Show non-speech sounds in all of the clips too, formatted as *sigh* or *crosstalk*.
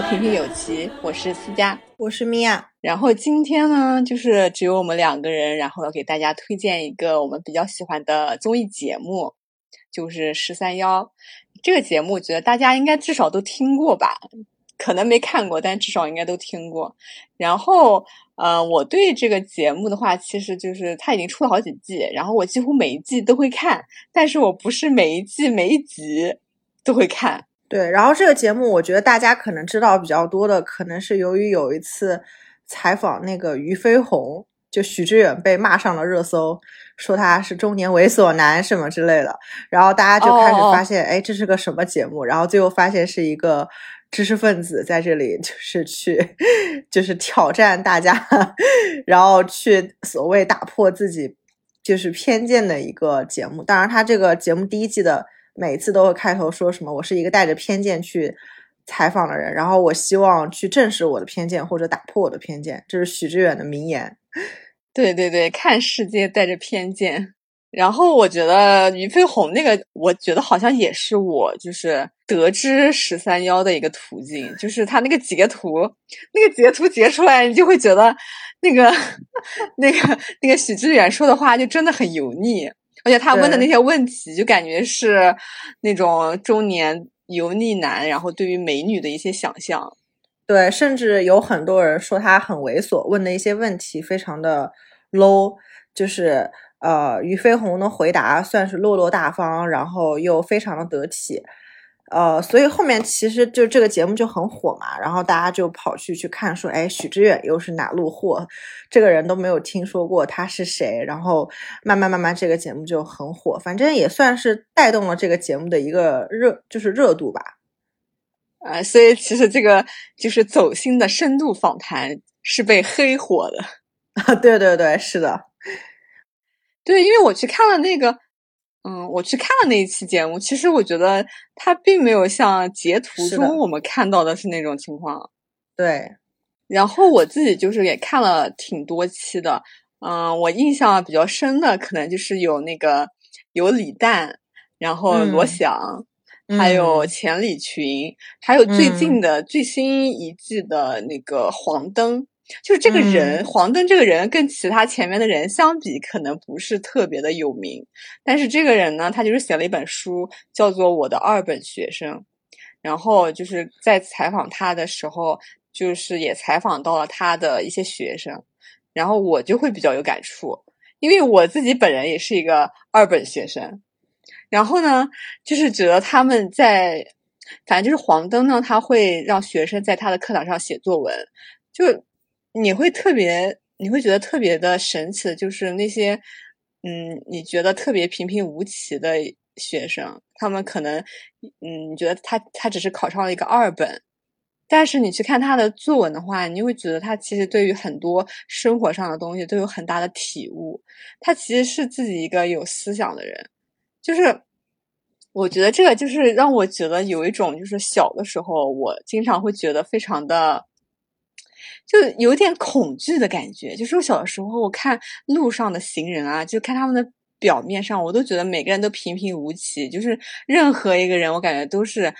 平平有奇，我是思佳，我是米娅。然后今天呢，就是只有我们两个人，然后要给大家推荐一个我们比较喜欢的综艺节目，就是《十三幺》这个节目，我觉得大家应该至少都听过吧，可能没看过，但至少应该都听过。然后，呃，我对这个节目的话，其实就是它已经出了好几季，然后我几乎每一季都会看，但是我不是每一季每一集都会看。对，然后这个节目，我觉得大家可能知道比较多的，可能是由于有一次采访那个俞飞鸿，就许知远被骂上了热搜，说他是中年猥琐男什么之类的，然后大家就开始发现，哎，这是个什么节目？然后最后发现是一个知识分子在这里，就是去，就是挑战大家，*laughs* 然后去所谓打破自己就是偏见的一个节目。当然，他这个节目第一季的。每次都会开头说什么？我是一个带着偏见去采访的人，然后我希望去证实我的偏见或者打破我的偏见，这是许知远的名言。*laughs* 对对对，看世界带着偏见。然后我觉得俞飞鸿那个，我觉得好像也是我就是得知十三幺的一个途径，就是他那个截图，那个截图截出来，你就会觉得那个 *laughs* 那个那个许知远说的话就真的很油腻。而且他问的那些问题，就感觉是那种中年油腻男，然后对于美女的一些想象。对，甚至有很多人说他很猥琐，问的一些问题非常的 low。就是呃，俞飞鸿的回答算是落落大方，然后又非常的得体。呃，所以后面其实就这个节目就很火嘛，然后大家就跑去去看，说，哎，许知远又是哪路货？这个人都没有听说过他是谁，然后慢慢慢慢这个节目就很火，反正也算是带动了这个节目的一个热，就是热度吧。啊，所以其实这个就是走心的深度访谈是被黑火的。*laughs* 啊，对对对，是的，对，因为我去看了那个。嗯，我去看了那一期节目，其实我觉得他并没有像截图中我们看到的是那种情况。对，然后我自己就是也看了挺多期的，嗯，我印象比较深的可能就是有那个有李诞，然后罗翔，还有钱理群，还有最近的最新一季的那个黄登。就是这个人，黄灯这个人跟其他前面的人相比，可能不是特别的有名。但是这个人呢，他就是写了一本书，叫做《我的二本学生》。然后就是在采访他的时候，就是也采访到了他的一些学生。然后我就会比较有感触，因为我自己本人也是一个二本学生。然后呢，就是觉得他们在，反正就是黄灯呢，他会让学生在他的课堂上写作文，就。你会特别，你会觉得特别的神奇，就是那些，嗯，你觉得特别平平无奇的学生，他们可能，嗯，你觉得他他只是考上了一个二本，但是你去看他的作文的话，你会觉得他其实对于很多生活上的东西都有很大的体悟，他其实是自己一个有思想的人，就是我觉得这个就是让我觉得有一种就是小的时候，我经常会觉得非常的。就有点恐惧的感觉，就是我小的时候，我看路上的行人啊，就看他们的表面上，我都觉得每个人都平平无奇，就是任何一个人，我感觉都是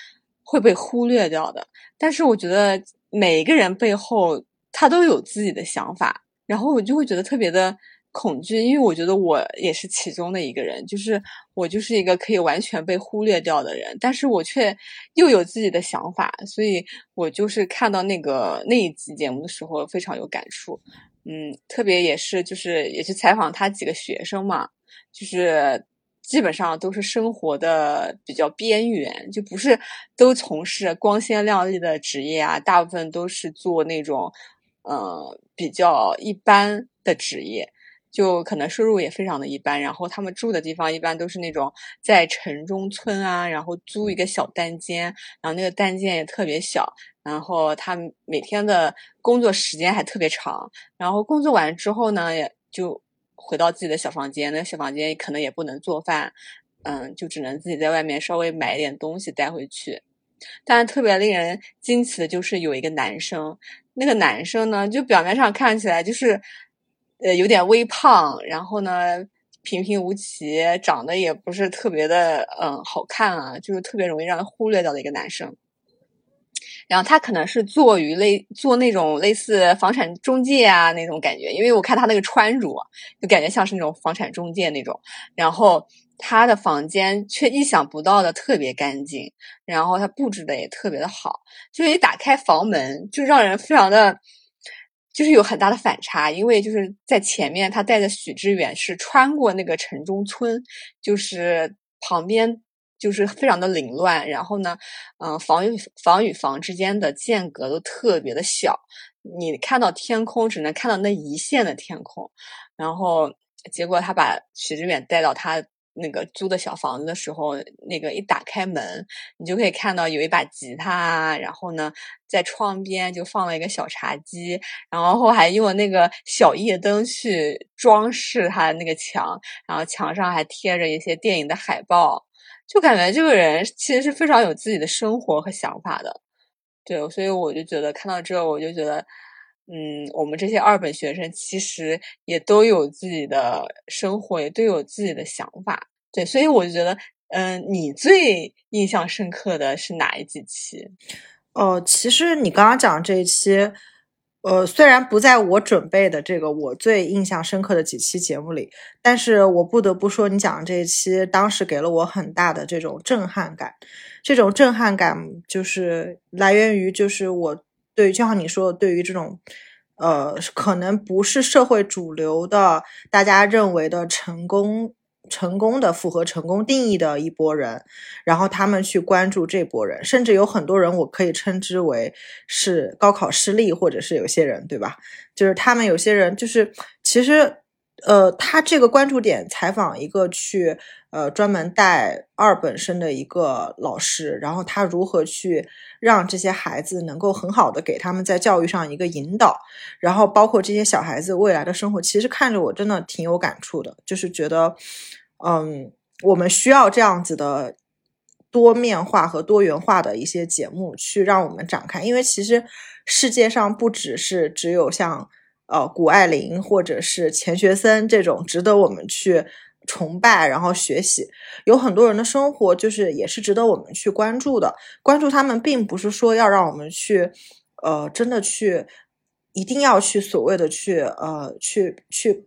会被忽略掉的。但是我觉得每一个人背后，他都有自己的想法，然后我就会觉得特别的。恐惧，因为我觉得我也是其中的一个人，就是我就是一个可以完全被忽略掉的人，但是我却又有自己的想法，所以我就是看到那个那一集节目的时候非常有感触，嗯，特别也是就是也去采访他几个学生嘛，就是基本上都是生活的比较边缘，就不是都从事光鲜亮丽的职业啊，大部分都是做那种呃比较一般的职业。就可能收入也非常的一般，然后他们住的地方一般都是那种在城中村啊，然后租一个小单间，然后那个单间也特别小，然后他每天的工作时间还特别长，然后工作完之后呢，也就回到自己的小房间，那个小房间可能也不能做饭，嗯，就只能自己在外面稍微买一点东西带回去。但特别令人惊奇的就是有一个男生，那个男生呢，就表面上看起来就是。呃，有点微胖，然后呢，平平无奇，长得也不是特别的，嗯，好看啊，就是特别容易让人忽略掉的一个男生。然后他可能是做于类做那种类似房产中介啊那种感觉，因为我看他那个穿着，就感觉像是那种房产中介那种。然后他的房间却意想不到的特别干净，然后他布置的也特别的好，就是一打开房门就让人非常的，就是有很大的反差，因为就是在前面他带着许知远是穿过那个城中村，就是旁边。就是非常的凌乱，然后呢，嗯，房与房与房之间的间隔都特别的小，你看到天空只能看到那一线的天空，然后结果他把许知远带到他那个租的小房子的时候，那个一打开门，你就可以看到有一把吉他，然后呢，在窗边就放了一个小茶几，然后还用那个小夜灯去装饰他的那个墙，然后墙上还贴着一些电影的海报。就感觉这个人其实是非常有自己的生活和想法的，对，所以我就觉得看到这，我就觉得，嗯，我们这些二本学生其实也都有自己的生活，也都有自己的想法，对，所以我就觉得，嗯，你最印象深刻的是哪一几期？哦，其实你刚刚讲这一期。呃，虽然不在我准备的这个我最印象深刻的几期节目里，但是我不得不说，你讲的这一期当时给了我很大的这种震撼感。这种震撼感就是来源于，就是我对，就像你说的，对于这种，呃，可能不是社会主流的，大家认为的成功。成功的符合成功定义的一波人，然后他们去关注这波人，甚至有很多人，我可以称之为是高考失利，或者是有些人，对吧？就是他们有些人，就是其实，呃，他这个关注点采访一个去呃专门带二本生的一个老师，然后他如何去让这些孩子能够很好的给他们在教育上一个引导，然后包括这些小孩子未来的生活，其实看着我真的挺有感触的，就是觉得。嗯，我们需要这样子的多面化和多元化的一些节目，去让我们展开。因为其实世界上不只是只有像呃谷爱凌或者是钱学森这种值得我们去崇拜然后学习，有很多人的生活就是也是值得我们去关注的。关注他们，并不是说要让我们去呃真的去一定要去所谓的去呃去去。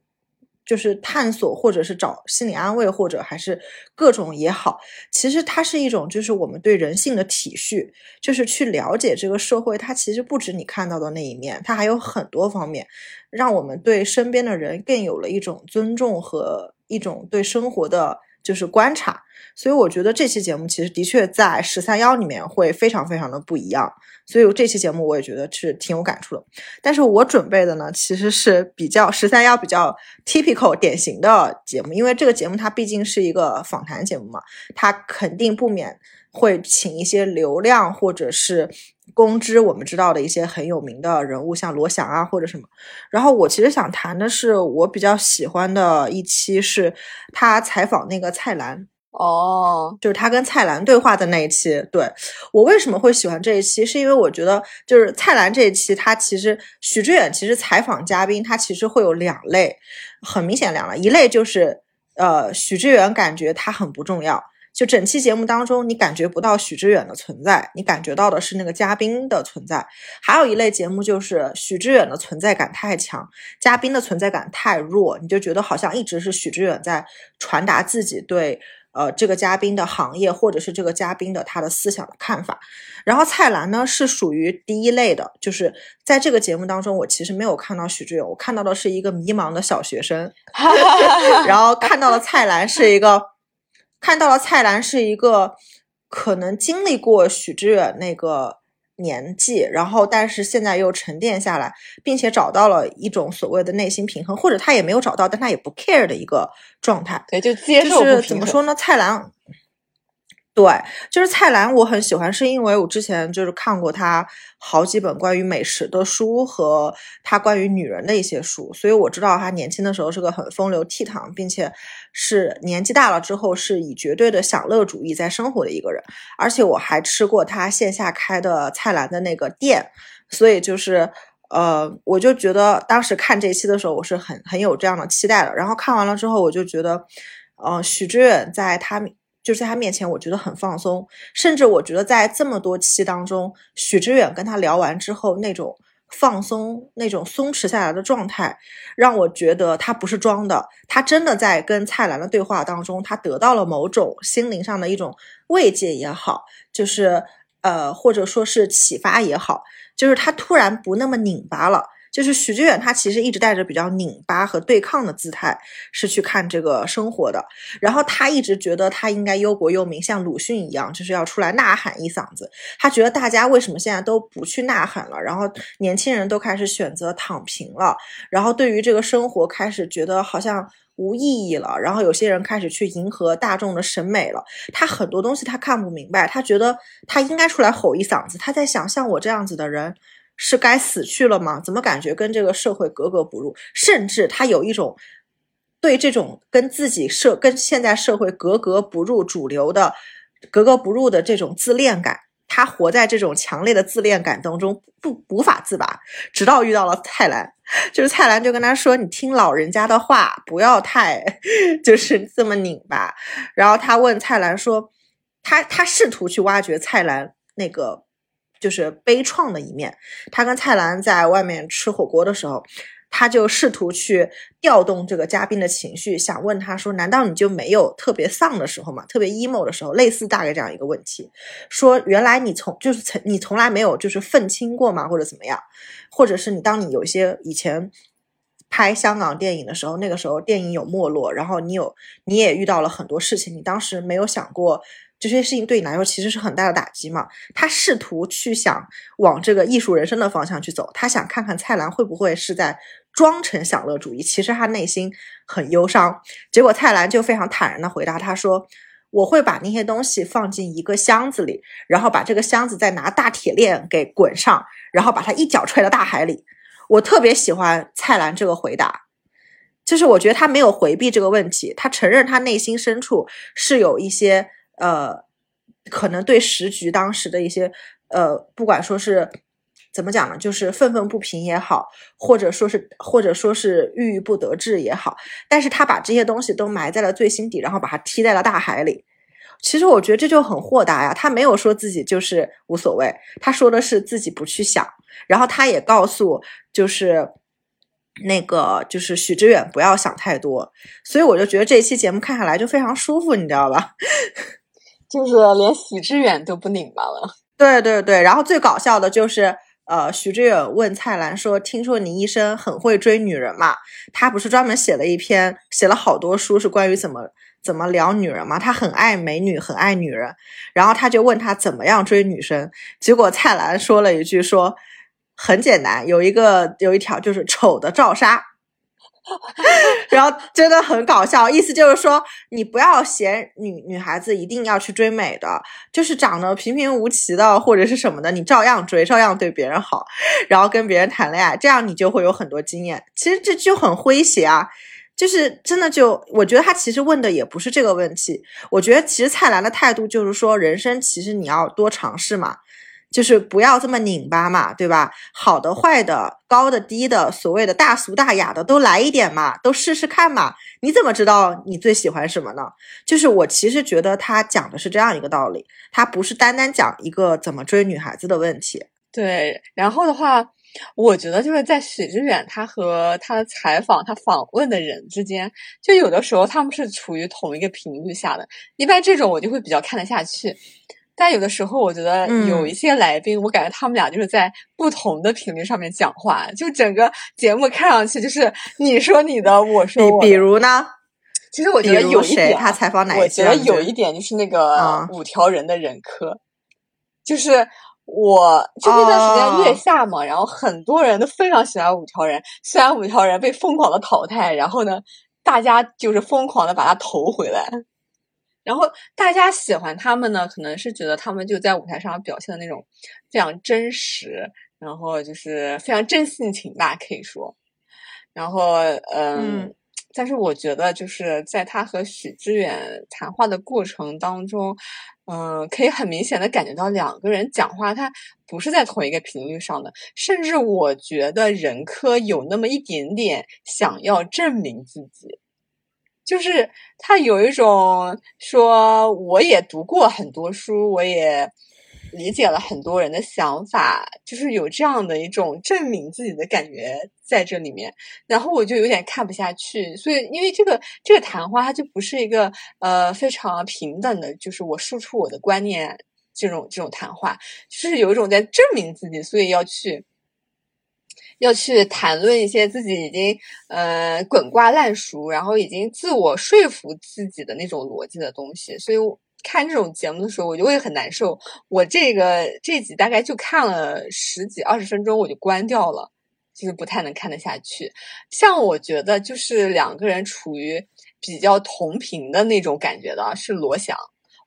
就是探索，或者是找心理安慰，或者还是各种也好，其实它是一种，就是我们对人性的体恤，就是去了解这个社会，它其实不止你看到的那一面，它还有很多方面，让我们对身边的人更有了一种尊重和一种对生活的。就是观察，所以我觉得这期节目其实的确在十三幺里面会非常非常的不一样，所以这期节目我也觉得是挺有感触的。但是我准备的呢，其实是比较十三幺比较 typical 典型的节目，因为这个节目它毕竟是一个访谈节目嘛，它肯定不免会请一些流量或者是。公知我们知道的一些很有名的人物，像罗翔啊或者什么。然后我其实想谈的是，我比较喜欢的一期是他采访那个蔡澜哦，就是他跟蔡澜对话的那一期。对我为什么会喜欢这一期，是因为我觉得就是蔡澜这一期，他其实许知远其实采访嘉宾，他其实会有两类，很明显两类，一类就是呃许知远感觉他很不重要。就整期节目当中，你感觉不到许知远的存在，你感觉到的是那个嘉宾的存在。还有一类节目就是许知远的存在感太强，嘉宾的存在感太弱，你就觉得好像一直是许知远在传达自己对呃这个嘉宾的行业或者是这个嘉宾的他的思想的看法。然后蔡澜呢是属于第一类的，就是在这个节目当中，我其实没有看到许知远，我看到的是一个迷茫的小学生，*laughs* *laughs* 然后看到了蔡澜是一个。看到了蔡澜是一个可能经历过许知远那个年纪，然后但是现在又沉淀下来，并且找到了一种所谓的内心平衡，或者他也没有找到，但他也不 care 的一个状态。对，就接受。就是怎么说呢？蔡澜。对，就是蔡澜，我很喜欢，是因为我之前就是看过他好几本关于美食的书和他关于女人的一些书，所以我知道他年轻的时候是个很风流倜傥，并且是年纪大了之后是以绝对的享乐主义在生活的一个人。而且我还吃过他线下开的蔡澜的那个店，所以就是呃，我就觉得当时看这期的时候，我是很很有这样的期待的。然后看完了之后，我就觉得，呃，许知远在他。就是在他面前，我觉得很放松，甚至我觉得在这么多期当中，许知远跟他聊完之后那种放松、那种松弛下来的状态，让我觉得他不是装的，他真的在跟蔡澜的对话当中，他得到了某种心灵上的一种慰藉也好，就是呃，或者说是启发也好，就是他突然不那么拧巴了。就是许知远，他其实一直带着比较拧巴和对抗的姿态，是去看这个生活的。然后他一直觉得他应该忧国忧民，像鲁迅一样，就是要出来呐喊一嗓子。他觉得大家为什么现在都不去呐喊了？然后年轻人都开始选择躺平了，然后对于这个生活开始觉得好像无意义了。然后有些人开始去迎合大众的审美了。他很多东西他看不明白，他觉得他应该出来吼一嗓子。他在想，像我这样子的人。是该死去了吗？怎么感觉跟这个社会格格不入？甚至他有一种对这种跟自己社、跟现在社会格格不入、主流的格格不入的这种自恋感。他活在这种强烈的自恋感当中，不无法自拔。直到遇到了蔡澜，就是蔡澜就跟他说：“你听老人家的话，不要太 *laughs* 就是这么拧巴。”然后他问蔡澜说：“他他试图去挖掘蔡澜那个。”就是悲怆的一面。他跟蔡澜在外面吃火锅的时候，他就试图去调动这个嘉宾的情绪，想问他说：“难道你就没有特别丧的时候吗？特别 emo 的时候？类似大概这样一个问题。说原来你从就是从你从来没有就是愤青过吗？或者怎么样？或者是你当你有些以前拍香港电影的时候，那个时候电影有没落，然后你有你也遇到了很多事情，你当时没有想过。”这些事情对你来说其实是很大的打击嘛？他试图去想往这个艺术人生的方向去走，他想看看蔡澜会不会是在装成享乐主义，其实他内心很忧伤。结果蔡澜就非常坦然的回答他说：“我会把那些东西放进一个箱子里，然后把这个箱子再拿大铁链给滚上，然后把它一脚踹到大海里。”我特别喜欢蔡澜这个回答，就是我觉得他没有回避这个问题，他承认他内心深处是有一些。呃，可能对时局当时的一些呃，不管说是怎么讲呢，就是愤愤不平也好，或者说是或者说是郁郁不得志也好，但是他把这些东西都埋在了最心底，然后把它踢在了大海里。其实我觉得这就很豁达呀，他没有说自己就是无所谓，他说的是自己不去想，然后他也告诉就是那个就是许知远不要想太多，所以我就觉得这一期节目看下来就非常舒服，你知道吧？就是连许知远都不拧巴了，*laughs* 对对对，然后最搞笑的就是，呃，许知远问蔡澜说：“听说你一生很会追女人嘛？他不是专门写了一篇，写了好多书，是关于怎么怎么聊女人嘛？他很爱美女，很爱女人。然后他就问他怎么样追女生，结果蔡澜说了一句说：很简单，有一个有一条就是丑的照杀。” *laughs* 然后真的很搞笑，意思就是说，你不要嫌女女孩子一定要去追美的，就是长得平平无奇的或者是什么的，你照样追，照样对别人好，然后跟别人谈恋爱，这样你就会有很多经验。其实这就很诙谐啊，就是真的就，我觉得他其实问的也不是这个问题，我觉得其实蔡澜的态度就是说，人生其实你要多尝试嘛。就是不要这么拧巴嘛，对吧？好的、坏的、高的、低的，所谓的大俗大雅的都来一点嘛，都试试看嘛。你怎么知道你最喜欢什么呢？就是我其实觉得他讲的是这样一个道理，他不是单单讲一个怎么追女孩子的问题。对，然后的话，我觉得就是在许知远他和他的采访、他访问的人之间，就有的时候他们是处于同一个频率下的，一般这种我就会比较看得下去。但有的时候，我觉得有一些来宾，我感觉他们俩就是在不同的频率上面讲话，就整个节目看上去就是你说你的，我说我。比如呢？其实我觉得有一点，他采访哪我觉得有一点就是那个五条人的人科，就是我就那段时间月下嘛，然后很多人都非常喜欢五条人，虽然五条人被疯狂的淘汰，然后呢，大家就是疯狂的把他投回来。然后大家喜欢他们呢，可能是觉得他们就在舞台上表现的那种非常真实，然后就是非常真性情吧，可以说。然后，嗯，但是我觉得就是在他和许知远谈话的过程当中，嗯，可以很明显的感觉到两个人讲话他不是在同一个频率上的，甚至我觉得任科有那么一点点想要证明自己。就是他有一种说我也读过很多书，我也理解了很多人的想法，就是有这样的一种证明自己的感觉在这里面。然后我就有点看不下去，所以因为这个这个谈话它就不是一个呃非常平等的，就是我输出我的观念这种这种谈话，就是有一种在证明自己，所以要去。要去谈论一些自己已经呃滚瓜烂熟，然后已经自我说服自己的那种逻辑的东西，所以看这种节目的时候，我就会很难受。我这个这集大概就看了十几二十分钟，我就关掉了，就是不太能看得下去。像我觉得就是两个人处于比较同频的那种感觉的是罗翔。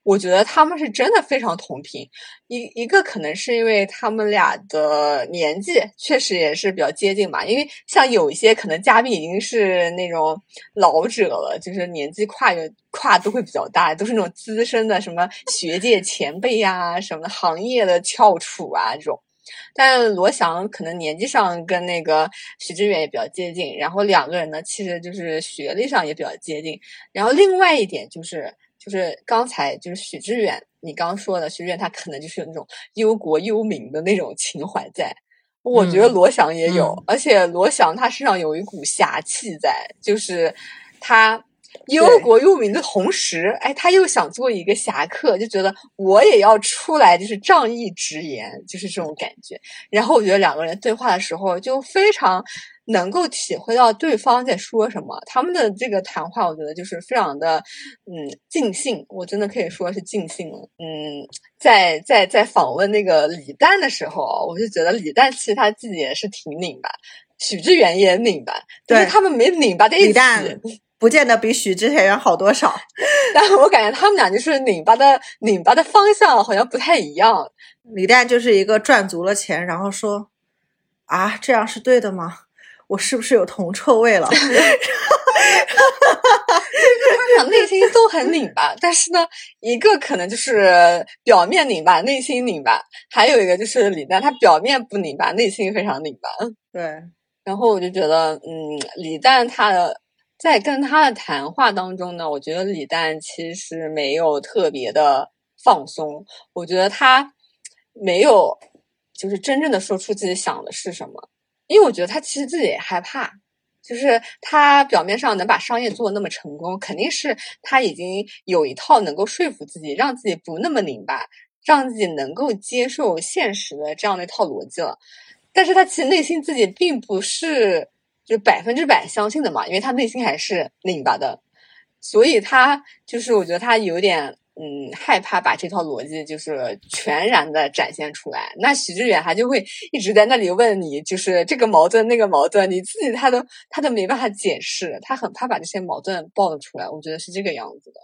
我觉得他们是真的非常同频，一一个可能是因为他们俩的年纪确实也是比较接近吧，因为像有一些可能嘉宾已经是那种老者了，就是年纪跨越跨都会比较大，都是那种资深的什么学界前辈呀，什么行业的翘楚啊这种。但罗翔可能年纪上跟那个许知远也比较接近，然后两个人呢，其实就是学历上也比较接近，然后另外一点就是。就是刚才就是许知远，你刚说的许知远，他可能就是有那种忧国忧民的那种情怀在。我觉得罗翔也有，而且罗翔他身上有一股侠气在，就是他忧国忧民的同时，哎，他又想做一个侠客，就觉得我也要出来，就是仗义直言，就是这种感觉。然后我觉得两个人对话的时候就非常。能够体会到对方在说什么，他们的这个谈话，我觉得就是非常的，嗯，尽兴。我真的可以说是尽兴了。嗯，在在在访问那个李诞的时候，我就觉得李诞其实他自己也是挺拧巴，许知远也拧巴，但是他们没拧巴在一起。李 *laughs* 诞不见得比许知远好多少，*laughs* 但我感觉他们俩就是拧巴的拧巴的方向好像不太一样。李诞就是一个赚足了钱，然后说啊，这样是对的吗？我是不是有铜臭味了？*laughs* 他们俩内心都很拧巴，但是呢，一个可能就是表面拧巴，内心拧巴；还有一个就是李诞，他表面不拧巴，内心非常拧巴。*laughs* 对，然后我就觉得，嗯，李诞他的在跟他的谈话当中呢，我觉得李诞其实没有特别的放松，我觉得他没有就是真正的说出自己想的是什么。因为我觉得他其实自己也害怕，就是他表面上能把商业做那么成功，肯定是他已经有一套能够说服自己，让自己不那么拧巴，让自己能够接受现实的这样的一套逻辑了。但是他其实内心自己并不是就百分之百相信的嘛，因为他内心还是拧巴的，所以他就是我觉得他有点。嗯，害怕把这套逻辑就是全然的展现出来。那许知远他就会一直在那里问你，就是这个矛盾那个矛盾，你自己他都他都没办法解释，他很怕把这些矛盾爆了出来。我觉得是这个样子的。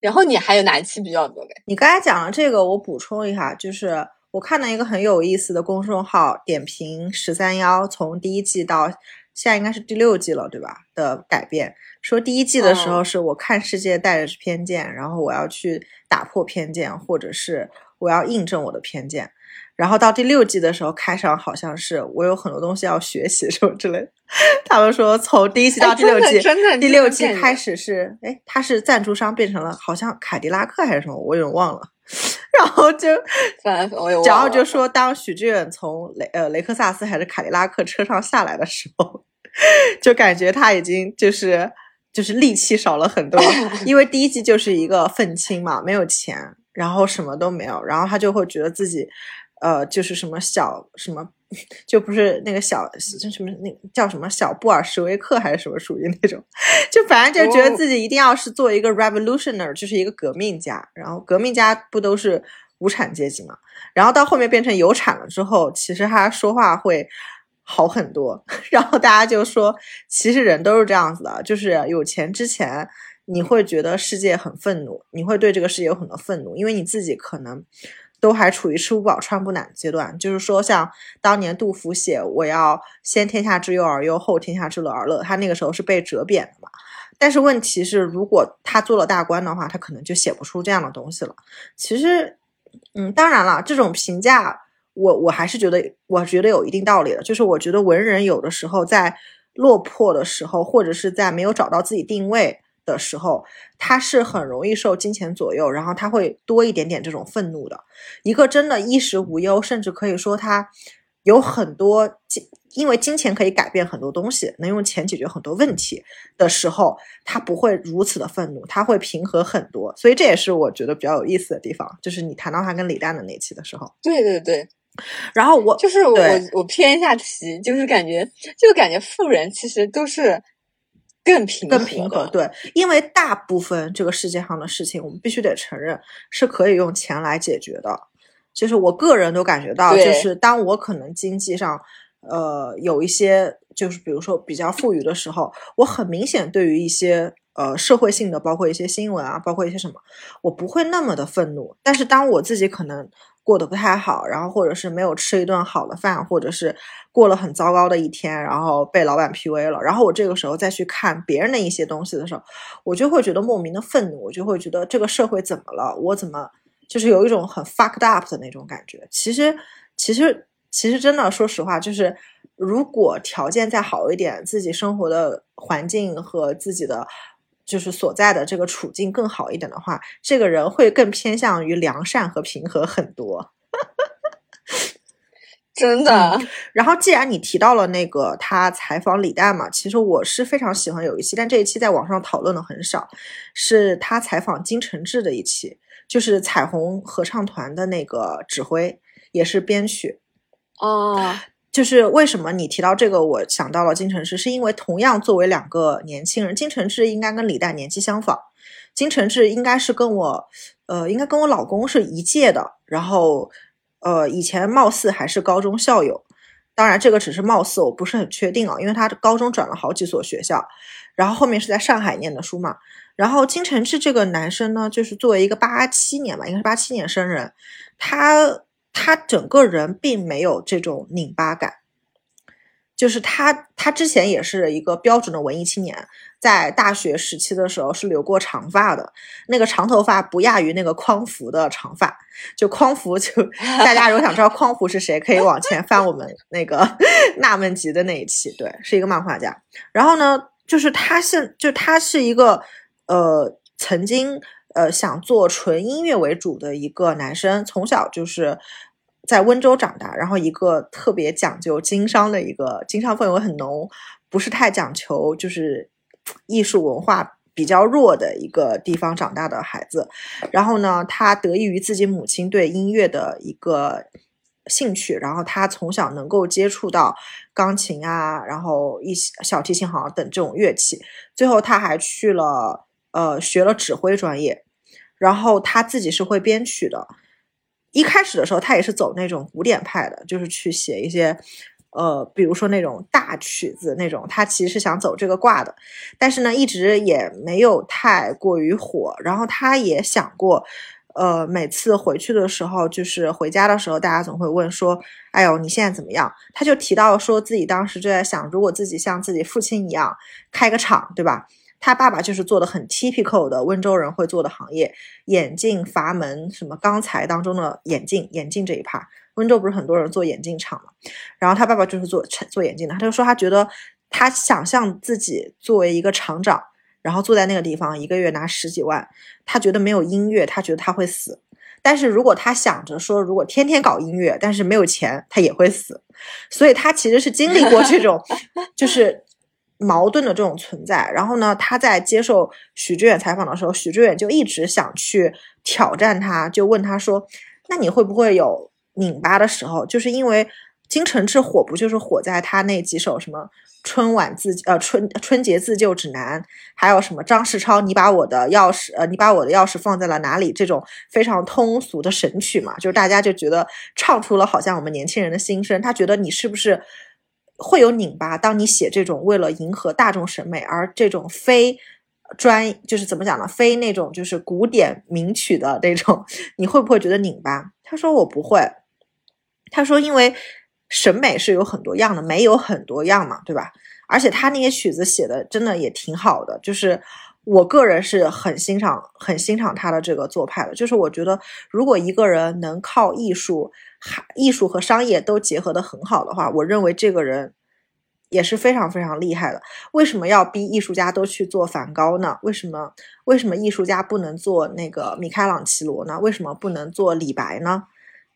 然后你还有哪一期比较多嘞？你刚才讲了这个，我补充一下，就是我看到一个很有意思的公众号点评十三幺从第一季到。现在应该是第六季了，对吧？的改变说第一季的时候是我看世界带着偏见，然后我要去打破偏见，或者是我要印证我的偏见。然后到第六季的时候，开场好像是我有很多东西要学习 *laughs* 什么之类的。他们说从第一季到第六季，第六季开始是哎，他是赞助商变成了好像凯迪拉克还是什么，我有点忘了。然后就，然后就说，当许志远从雷呃雷克萨斯还是凯迪拉克车上下来的时候，*laughs* 就感觉他已经就是就是力气少了很多，*laughs* 因为第一季就是一个愤青嘛，没有钱，然后什么都没有，然后他就会觉得自己，呃，就是什么小什么。*laughs* 就不是那个小什么那叫什么小布尔什维克还是什么属于那种，*laughs* 就反正就觉得自己一定要是做一个 revolutionary，就是一个革命家。然后革命家不都是无产阶级嘛？然后到后面变成有产了之后，其实他说话会好很多。*laughs* 然后大家就说，其实人都是这样子的，就是有钱之前你会觉得世界很愤怒，你会对这个世界有很多愤怒，因为你自己可能。都还处于吃不饱穿不暖阶段，就是说，像当年杜甫写“我要先天下之忧而忧，后天下之乐而乐”，他那个时候是被折贬的嘛。但是问题是，如果他做了大官的话，他可能就写不出这样的东西了。其实，嗯，当然了，这种评价，我我还是觉得，我觉得有一定道理的。就是我觉得文人有的时候在落魄的时候，或者是在没有找到自己定位的时候，他是很容易受金钱左右，然后他会多一点点这种愤怒的。一个真的衣食无忧，甚至可以说他有很多金，因为金钱可以改变很多东西，能用钱解决很多问题的时候，他不会如此的愤怒，他会平和很多。所以这也是我觉得比较有意思的地方，就是你谈到他跟李诞的那期的时候，对对对。然后我就是我我偏一下题，就是感觉就感觉富人其实都是。更平更平和，对，因为大部分这个世界上的事情，我们必须得承认是可以用钱来解决的。就是我个人都感觉到，就是当我可能经济上，呃，有一些，就是比如说比较富裕的时候，我很明显对于一些呃社会性的，包括一些新闻啊，包括一些什么，我不会那么的愤怒。但是当我自己可能。过得不太好，然后或者是没有吃一顿好的饭，或者是过了很糟糕的一天，然后被老板 PUA 了，然后我这个时候再去看别人的一些东西的时候，我就会觉得莫名的愤怒，我就会觉得这个社会怎么了？我怎么就是有一种很 fucked up 的那种感觉？其实，其实，其实真的，说实话，就是如果条件再好一点，自己生活的环境和自己的。就是所在的这个处境更好一点的话，这个人会更偏向于良善和平和很多。*laughs* 真的。然后，既然你提到了那个他采访李诞嘛，其实我是非常喜欢有一期，但这一期在网上讨论的很少，是他采访金承志的一期，就是彩虹合唱团的那个指挥，也是编曲。哦。就是为什么你提到这个，我想到了金承志，是因为同样作为两个年轻人，金承志应该跟李诞年纪相仿，金承志应该是跟我，呃，应该跟我老公是一届的，然后，呃，以前貌似还是高中校友，当然这个只是貌似，我不是很确定啊，因为他高中转了好几所学校，然后后面是在上海念的书嘛，然后金承志这个男生呢，就是作为一个八七年吧，应该是八七年生人，他。他整个人并没有这种拧巴感，就是他，他之前也是一个标准的文艺青年，在大学时期的时候是留过长发的，那个长头发不亚于那个匡扶的长发，就匡扶，就大家如果想知道匡扶是谁，可以往前翻我们那个 *laughs* 纳闷集的那一期，对，是一个漫画家。然后呢，就是他现就他是一个呃曾经。呃，想做纯音乐为主的一个男生，从小就是在温州长大，然后一个特别讲究经商的一个，经商氛围很浓，不是太讲求就是艺术文化比较弱的一个地方长大的孩子。然后呢，他得益于自己母亲对音乐的一个兴趣，然后他从小能够接触到钢琴啊，然后一些小提琴好像等这种乐器。最后他还去了。呃，学了指挥专业，然后他自己是会编曲的。一开始的时候，他也是走那种古典派的，就是去写一些，呃，比如说那种大曲子那种。他其实是想走这个挂的，但是呢，一直也没有太过于火。然后他也想过，呃，每次回去的时候，就是回家的时候，大家总会问说：“哎呦，你现在怎么样？”他就提到说自己当时就在想，如果自己像自己父亲一样开个厂，对吧？他爸爸就是做的很 typical 的温州人会做的行业，眼镜、阀门、什么钢材当中的眼镜，眼镜这一趴，温州不是很多人做眼镜厂嘛？然后他爸爸就是做做眼镜的，他就说他觉得他想象自己作为一个厂长，然后坐在那个地方，一个月拿十几万，他觉得没有音乐，他觉得他会死。但是如果他想着说，如果天天搞音乐，但是没有钱，他也会死。所以他其实是经历过这种，就是。矛盾的这种存在，然后呢，他在接受许知远采访的时候，许知远就一直想去挑战他，就问他说：“那你会不会有拧巴的时候？”就是因为金承志火不就是火在他那几首什么春晚自呃春春节自救指南，还有什么张世超你把我的钥匙呃你把我的钥匙放在了哪里这种非常通俗的神曲嘛？就是大家就觉得唱出了好像我们年轻人的心声，他觉得你是不是？会有拧巴。当你写这种为了迎合大众审美而这种非专，就是怎么讲呢？非那种就是古典名曲的那种，你会不会觉得拧巴？他说我不会。他说因为审美是有很多样的，美有很多样嘛，对吧？而且他那些曲子写的真的也挺好的，就是我个人是很欣赏、很欣赏他的这个做派的。就是我觉得如果一个人能靠艺术。还艺术和商业都结合的很好的话，我认为这个人也是非常非常厉害的。为什么要逼艺术家都去做梵高呢？为什么为什么艺术家不能做那个米开朗琪罗呢？为什么不能做李白呢？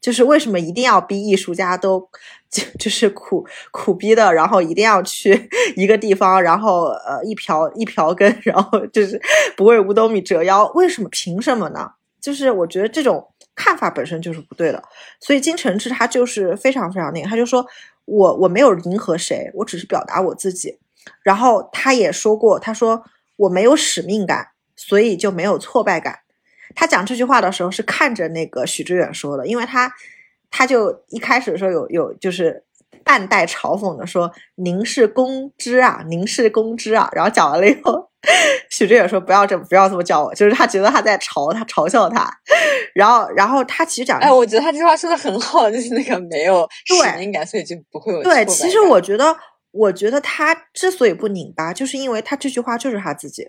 就是为什么一定要逼艺术家都就就是苦苦逼的，然后一定要去一个地方，然后呃一瓢一瓢羹，然后就是不为五斗米折腰？为什么？凭什么呢？就是我觉得这种看法本身就是不对的。所以金承志他就是非常非常那个，他就说。我我没有迎合谁，我只是表达我自己。然后他也说过，他说我没有使命感，所以就没有挫败感。他讲这句话的时候是看着那个许知远说的，因为他他就一开始的时候有有就是半带嘲讽的说：“您是公知啊，您是公知啊。”然后讲完了以后。*laughs* 许志远说：“不要这么，不要这么叫我。”就是他觉得他在嘲他，嘲笑他。然后，然后他其实讲，哎，我觉得他这句话说的很好，就是那个没有使命感，所以就不会有对。其实我觉得，我觉得他之所以不拧巴，就是因为他这句话就是他自己。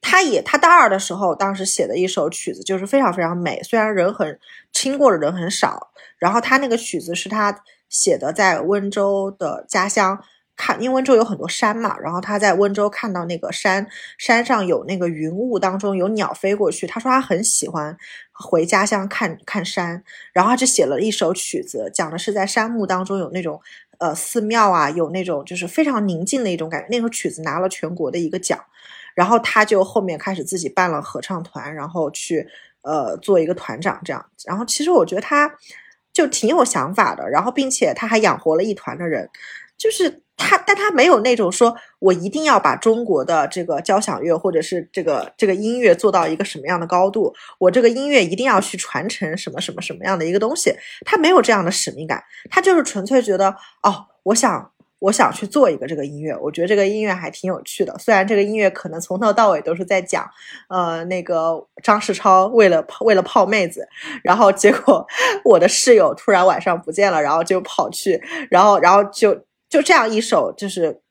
他也他大二的时候，当时写的一首曲子就是非常非常美，虽然人很听过的人很少。然后他那个曲子是他写的，在温州的家乡。看，因为温州有很多山嘛，然后他在温州看到那个山，山上有那个云雾当中有鸟飞过去，他说他很喜欢回家乡看看山，然后他就写了一首曲子，讲的是在山木当中有那种呃寺庙啊，有那种就是非常宁静的一种感觉。那首曲子拿了全国的一个奖，然后他就后面开始自己办了合唱团，然后去呃做一个团长这样。然后其实我觉得他就挺有想法的，然后并且他还养活了一团的人，就是。他，但他没有那种说，我一定要把中国的这个交响乐或者是这个这个音乐做到一个什么样的高度，我这个音乐一定要去传承什么什么什么样的一个东西。他没有这样的使命感，他就是纯粹觉得，哦，我想，我想去做一个这个音乐，我觉得这个音乐还挺有趣的。虽然这个音乐可能从头到尾都是在讲，呃，那个张世超为了为了泡妹子，然后结果 *laughs* 我的室友突然晚上不见了，然后就跑去，然后然后就。就这样一首就是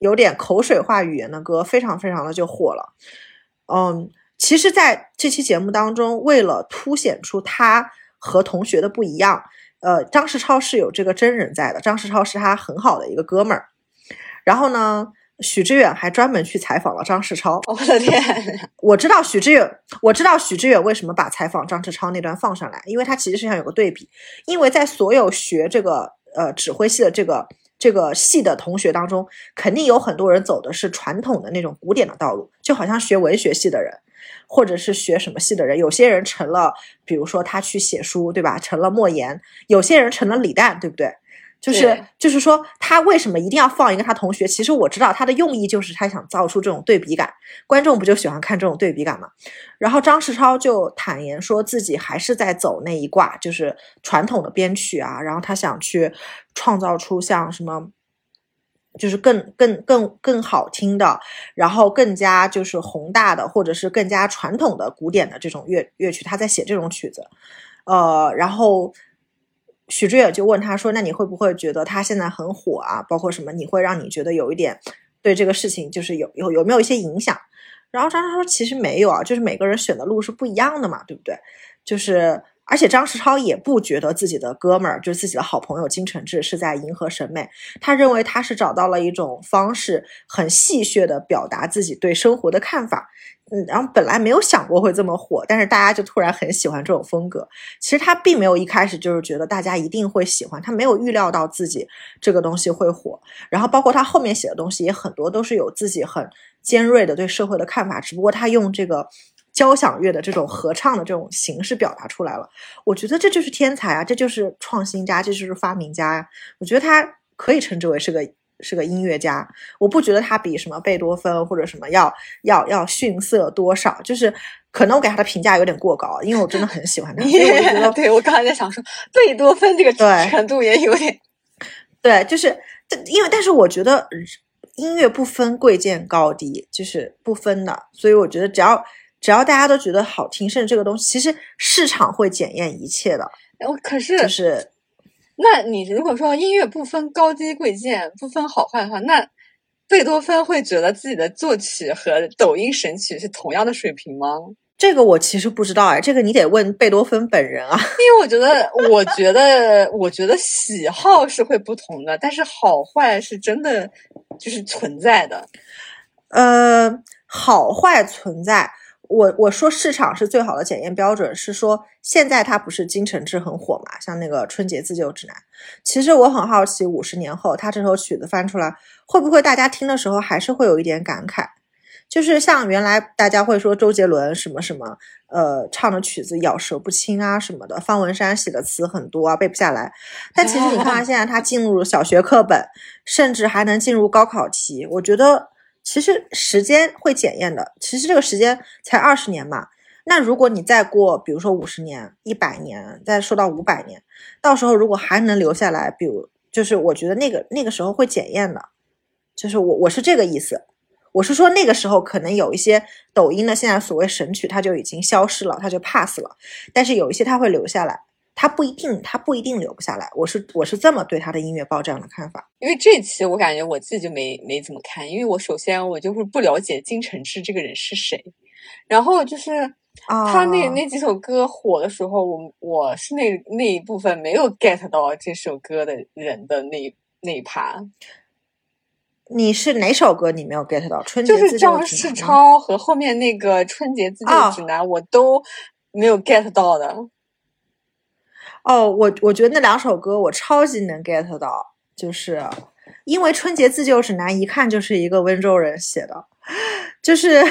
有点口水化语言的歌，非常非常的就火了。嗯，其实在这期节目当中，为了凸显出他和同学的不一样，呃，张世超是有这个真人在的。张世超是他很好的一个哥们儿。然后呢，许知远还专门去采访了张世超。我的天！我知道许知远，我知道许知远为什么把采访张世超那段放上来，因为他其实是想有个对比，因为在所有学这个呃指挥系的这个。这个系的同学当中，肯定有很多人走的是传统的那种古典的道路，就好像学文学系的人，或者是学什么系的人，有些人成了，比如说他去写书，对吧？成了莫言，有些人成了李诞，对不对？就是就是说，他为什么一定要放一个他同学？其实我知道他的用意就是他想造出这种对比感，观众不就喜欢看这种对比感吗？然后张世超就坦言说自己还是在走那一挂，就是传统的编曲啊，然后他想去创造出像什么，就是更更更更好听的，然后更加就是宏大的，或者是更加传统的古典的这种乐乐曲，他在写这种曲子，呃，然后。许知远就问他说：“那你会不会觉得他现在很火啊？包括什么？你会让你觉得有一点对这个事情就是有有有没有一些影响？”然后张超说：“其实没有啊，就是每个人选的路是不一样的嘛，对不对？就是而且张世超也不觉得自己的哥们儿就是自己的好朋友金承志是在迎合审美，他认为他是找到了一种方式，很戏谑的表达自己对生活的看法。”嗯，然后本来没有想过会这么火，但是大家就突然很喜欢这种风格。其实他并没有一开始就是觉得大家一定会喜欢，他没有预料到自己这个东西会火。然后包括他后面写的东西也很多都是有自己很尖锐的对社会的看法，只不过他用这个交响乐的这种合唱的这种形式表达出来了。我觉得这就是天才啊，这就是创新家，这就是发明家呀。我觉得他可以称之为是个。是个音乐家，我不觉得他比什么贝多芬或者什么要要要逊色多少，就是可能我给他的评价有点过高，因为我真的很喜欢他。*laughs* 对我刚才在想说，贝多芬这个程度也有点，*laughs* 对，就是因为但是我觉得音乐不分贵贱高低，就是不分的，所以我觉得只要只要大家都觉得好听，甚至这个东西，其实市场会检验一切的。我可是就是。那你如果说音乐不分高低贵贱，不分好坏的话，那贝多芬会觉得自己的作曲和抖音神曲是同样的水平吗？这个我其实不知道哎，这个你得问贝多芬本人啊。因为我觉得，我觉得，我觉得喜好是会不同的，但是好坏是真的就是存在的。呃，好坏存在。我我说市场是最好的检验标准，是说现在它不是金承志很火嘛？像那个春节自救指南。其实我很好奇，五十年后他这首曲子翻出来，会不会大家听的时候还是会有一点感慨？就是像原来大家会说周杰伦什么什么，呃，唱的曲子咬舌不清啊什么的，方文山写的词很多啊背不下来。但其实你看现在他进入小学课本，甚至还能进入高考题，我觉得。其实时间会检验的，其实这个时间才二十年嘛。那如果你再过，比如说五十年、一百年，再说到五百年，到时候如果还能留下来，比如就是我觉得那个那个时候会检验的，就是我我是这个意思，我是说那个时候可能有一些抖音的现在所谓神曲，它就已经消失了，它就 pass 了，但是有一些它会留下来。他不一定，他不一定留不下来。我是我是这么对他的音乐报这样的看法。因为这期我感觉我自己就没没怎么看，因为我首先我就是不了解金承志这个人是谁，然后就是他那那几首歌火的时候，我我是那那一部分没有 get 到这首歌的人的那那一趴。你是哪首歌你没有 get 到？春节就是张世超和后面那个春节自救指南，我都没有 get 到的。哦，我我觉得那两首歌我超级能 get 到，就是因为《春节自救指南》一看就是一个温州人写的，*laughs* 就是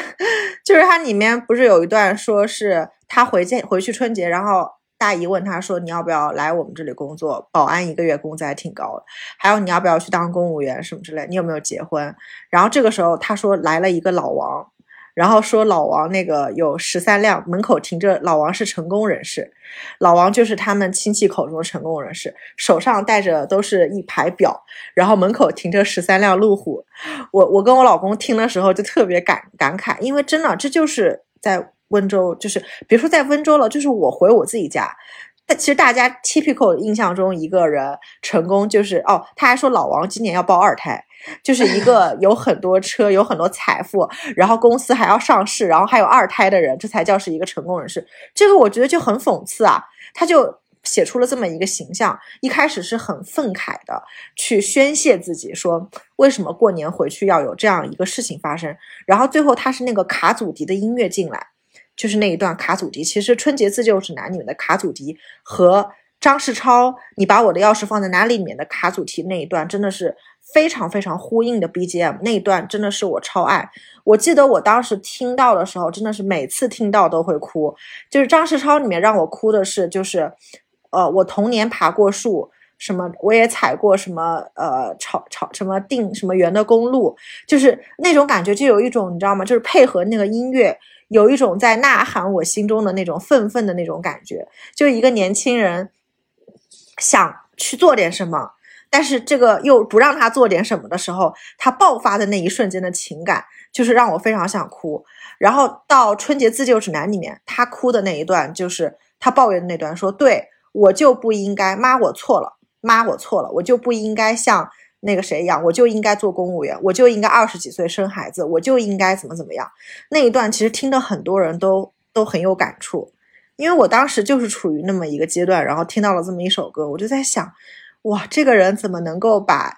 就是它里面不是有一段说是他回见回去春节，然后大姨问他说你要不要来我们这里工作，保安一个月工资还挺高的，还有你要不要去当公务员什么之类，你有没有结婚？然后这个时候他说来了一个老王。然后说老王那个有十三辆门口停着，老王是成功人士，老王就是他们亲戚口中的成功人士，手上戴着都是一排表，然后门口停着十三辆路虎。我我跟我老公听的时候就特别感感慨，因为真的这就是在温州，就是别说在温州了，就是我回我自己家。但其实大家 typical 印象中一个人成功就是哦，他还说老王今年要抱二胎，就是一个 *laughs* 有很多车、有很多财富，然后公司还要上市，然后还有二胎的人，这才叫是一个成功人士。这个我觉得就很讽刺啊，他就写出了这么一个形象。一开始是很愤慨的去宣泄自己，说为什么过年回去要有这样一个事情发生，然后最后他是那个卡祖笛的音乐进来。就是那一段卡祖笛，其实《春节自救指南》里面的卡祖笛和张世超《你把我的钥匙放在哪里》里面的卡祖笛那一段，真的是非常非常呼应的 BGM。那一段真的是我超爱。我记得我当时听到的时候，真的是每次听到都会哭。就是张世超里面让我哭的是，就是呃，我童年爬过树，什么我也踩过什么呃草草什么定什么圆的公路，就是那种感觉，就有一种你知道吗？就是配合那个音乐。有一种在呐喊我心中的那种愤愤的那种感觉，就一个年轻人想去做点什么，但是这个又不让他做点什么的时候，他爆发的那一瞬间的情感，就是让我非常想哭。然后到春节自救指南里面，他哭的那一段，就是他抱怨的那段，说：“对我就不应该，妈我错了，妈我错了，我就不应该像。”那个谁一样，我就应该做公务员，我就应该二十几岁生孩子，我就应该怎么怎么样。那一段其实听的很多人都都很有感触，因为我当时就是处于那么一个阶段，然后听到了这么一首歌，我就在想，哇，这个人怎么能够把。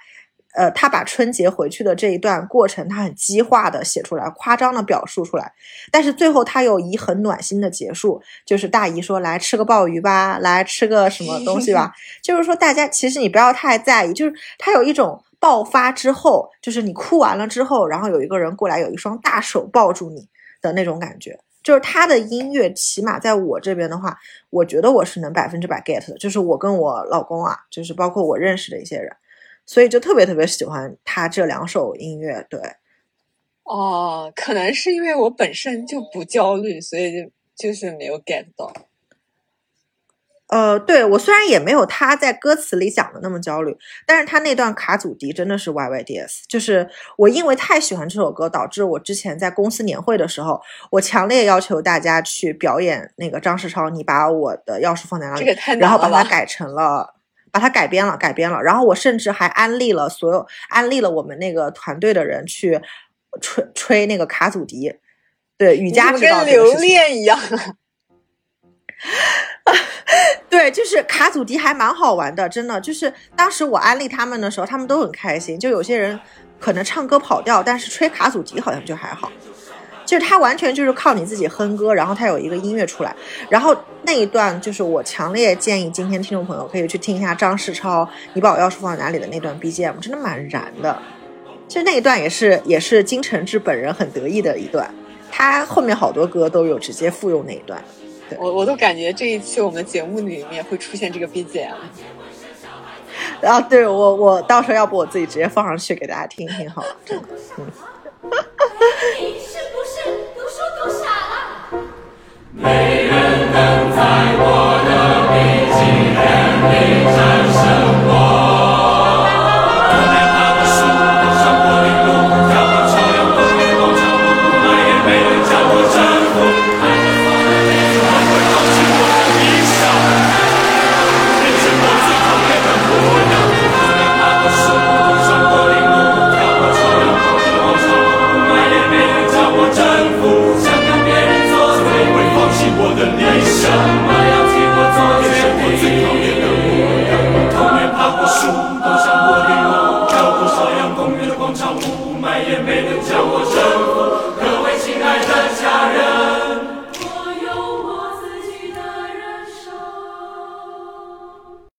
呃，他把春节回去的这一段过程，他很激化的写出来，夸张的表述出来，但是最后他又以很暖心的结束，就是大姨说来吃个鲍鱼吧，来吃个什么东西吧，*laughs* 就是说大家其实你不要太在意，就是他有一种爆发之后，就是你哭完了之后，然后有一个人过来，有一双大手抱住你的那种感觉，就是他的音乐，起码在我这边的话，我觉得我是能百分之百 get 的，就是我跟我老公啊，就是包括我认识的一些人。所以就特别特别喜欢他这两首音乐，对，哦，可能是因为我本身就不焦虑，所以就就是没有 get 到。呃，对我虽然也没有他在歌词里讲的那么焦虑，但是他那段卡祖笛真的是 Y Y D S，就是我因为太喜欢这首歌，导致我之前在公司年会的时候，我强烈要求大家去表演那个张世超，你把我的钥匙放在哪里，然后把它改成了。把它改编了，改编了。然后我甚至还安利了所有，安利了我们那个团队的人去吹吹那个卡祖笛，对，瑜伽跟留恋一样。*laughs* 对，就是卡祖笛还蛮好玩的，真的。就是当时我安利他们的时候，他们都很开心。就有些人可能唱歌跑调，但是吹卡祖笛好像就还好。就是它完全就是靠你自己哼歌，然后它有一个音乐出来。然后那一段就是我强烈建议今天听众朋友可以去听一下张世超《你把我钥匙放在哪里》的那段 BGM，真的蛮燃的。其实那一段也是也是金承志本人很得意的一段，他后面好多歌都有直接复用那一段。我我都感觉这一期我们节目里面会出现这个 BGM。然后对我我到时候要不我自己直接放上去给大家听一听好了。嗯。你是不是读书读傻了？没人能在我的笔记本里